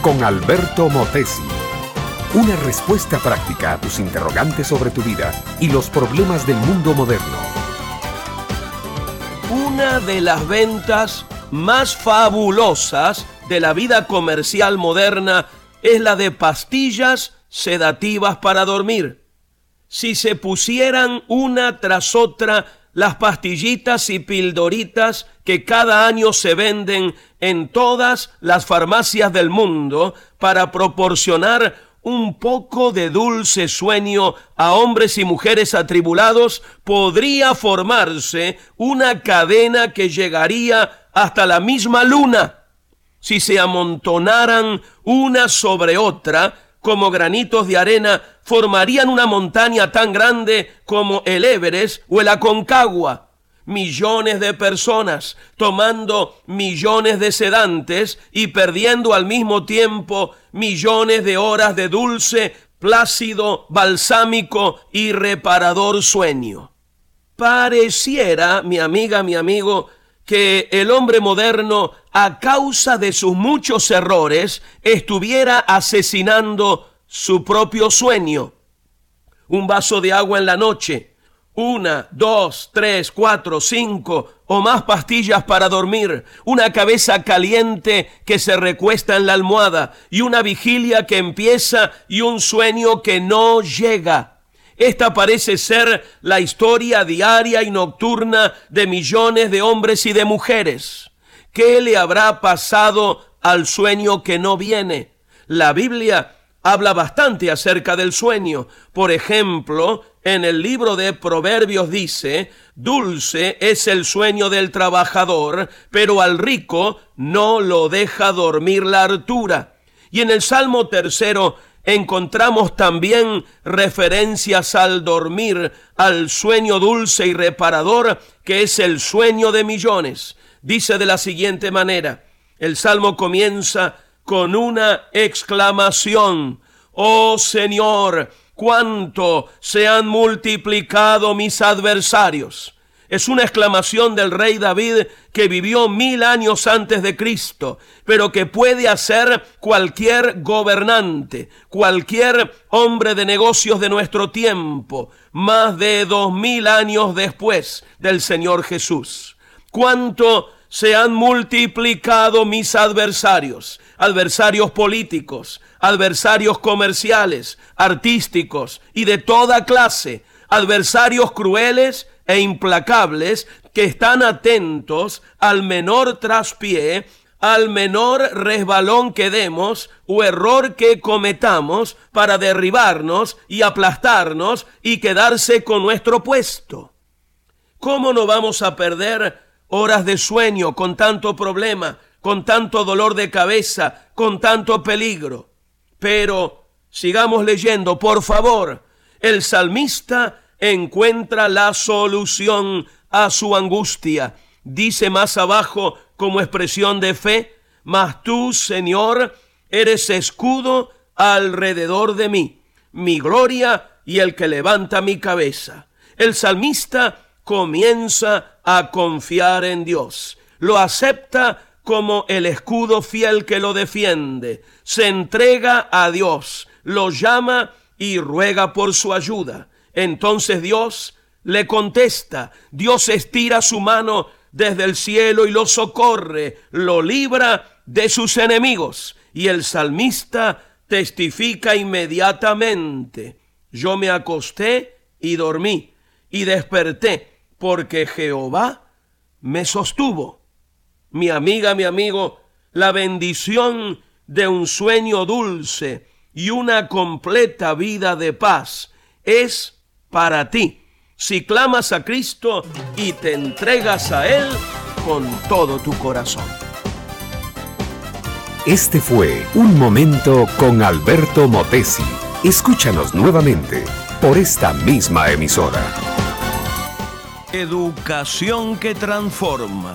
con Alberto Motesi. Una respuesta práctica a tus interrogantes sobre tu vida y los problemas del mundo moderno. Una de las ventas más fabulosas de la vida comercial moderna es la de pastillas sedativas para dormir. Si se pusieran una tras otra las pastillitas y pildoritas que cada año se venden en todas las farmacias del mundo para proporcionar un poco de dulce sueño a hombres y mujeres atribulados, podría formarse una cadena que llegaría hasta la misma luna. Si se amontonaran una sobre otra, como granitos de arena, formarían una montaña tan grande como el Everest o el Aconcagua. Millones de personas tomando millones de sedantes y perdiendo al mismo tiempo millones de horas de dulce, plácido, balsámico y reparador sueño. Pareciera, mi amiga, mi amigo, que el hombre moderno, a causa de sus muchos errores, estuviera asesinando su propio sueño. Un vaso de agua en la noche, una, dos, tres, cuatro, cinco o más pastillas para dormir, una cabeza caliente que se recuesta en la almohada y una vigilia que empieza y un sueño que no llega. Esta parece ser la historia diaria y nocturna de millones de hombres y de mujeres. ¿Qué le habrá pasado al sueño que no viene? La Biblia habla bastante acerca del sueño. Por ejemplo, en el libro de Proverbios dice, dulce es el sueño del trabajador, pero al rico no lo deja dormir la hartura. Y en el Salmo tercero encontramos también referencias al dormir, al sueño dulce y reparador, que es el sueño de millones. Dice de la siguiente manera, el salmo comienza con una exclamación, Oh Señor, cuánto se han multiplicado mis adversarios. Es una exclamación del rey David que vivió mil años antes de Cristo, pero que puede hacer cualquier gobernante, cualquier hombre de negocios de nuestro tiempo, más de dos mil años después del Señor Jesús. Cuánto se han multiplicado mis adversarios, adversarios políticos, adversarios comerciales, artísticos y de toda clase, adversarios crueles e implacables que están atentos al menor traspié, al menor resbalón que demos o error que cometamos para derribarnos y aplastarnos y quedarse con nuestro puesto. ¿Cómo no vamos a perder horas de sueño con tanto problema, con tanto dolor de cabeza, con tanto peligro? Pero sigamos leyendo, por favor. El salmista encuentra la solución a su angustia. Dice más abajo como expresión de fe, mas tú, Señor, eres escudo alrededor de mí, mi gloria y el que levanta mi cabeza. El salmista comienza a confiar en Dios, lo acepta como el escudo fiel que lo defiende, se entrega a Dios, lo llama y ruega por su ayuda. Entonces Dios le contesta, Dios estira su mano desde el cielo y lo socorre, lo libra de sus enemigos. Y el salmista testifica inmediatamente, yo me acosté y dormí y desperté porque Jehová me sostuvo. Mi amiga, mi amigo, la bendición de un sueño dulce y una completa vida de paz es para ti si clamas a Cristo y te entregas a Él con todo tu corazón. Este fue Un Momento con Alberto Motesi. Escúchanos nuevamente por esta misma emisora. Educación que transforma.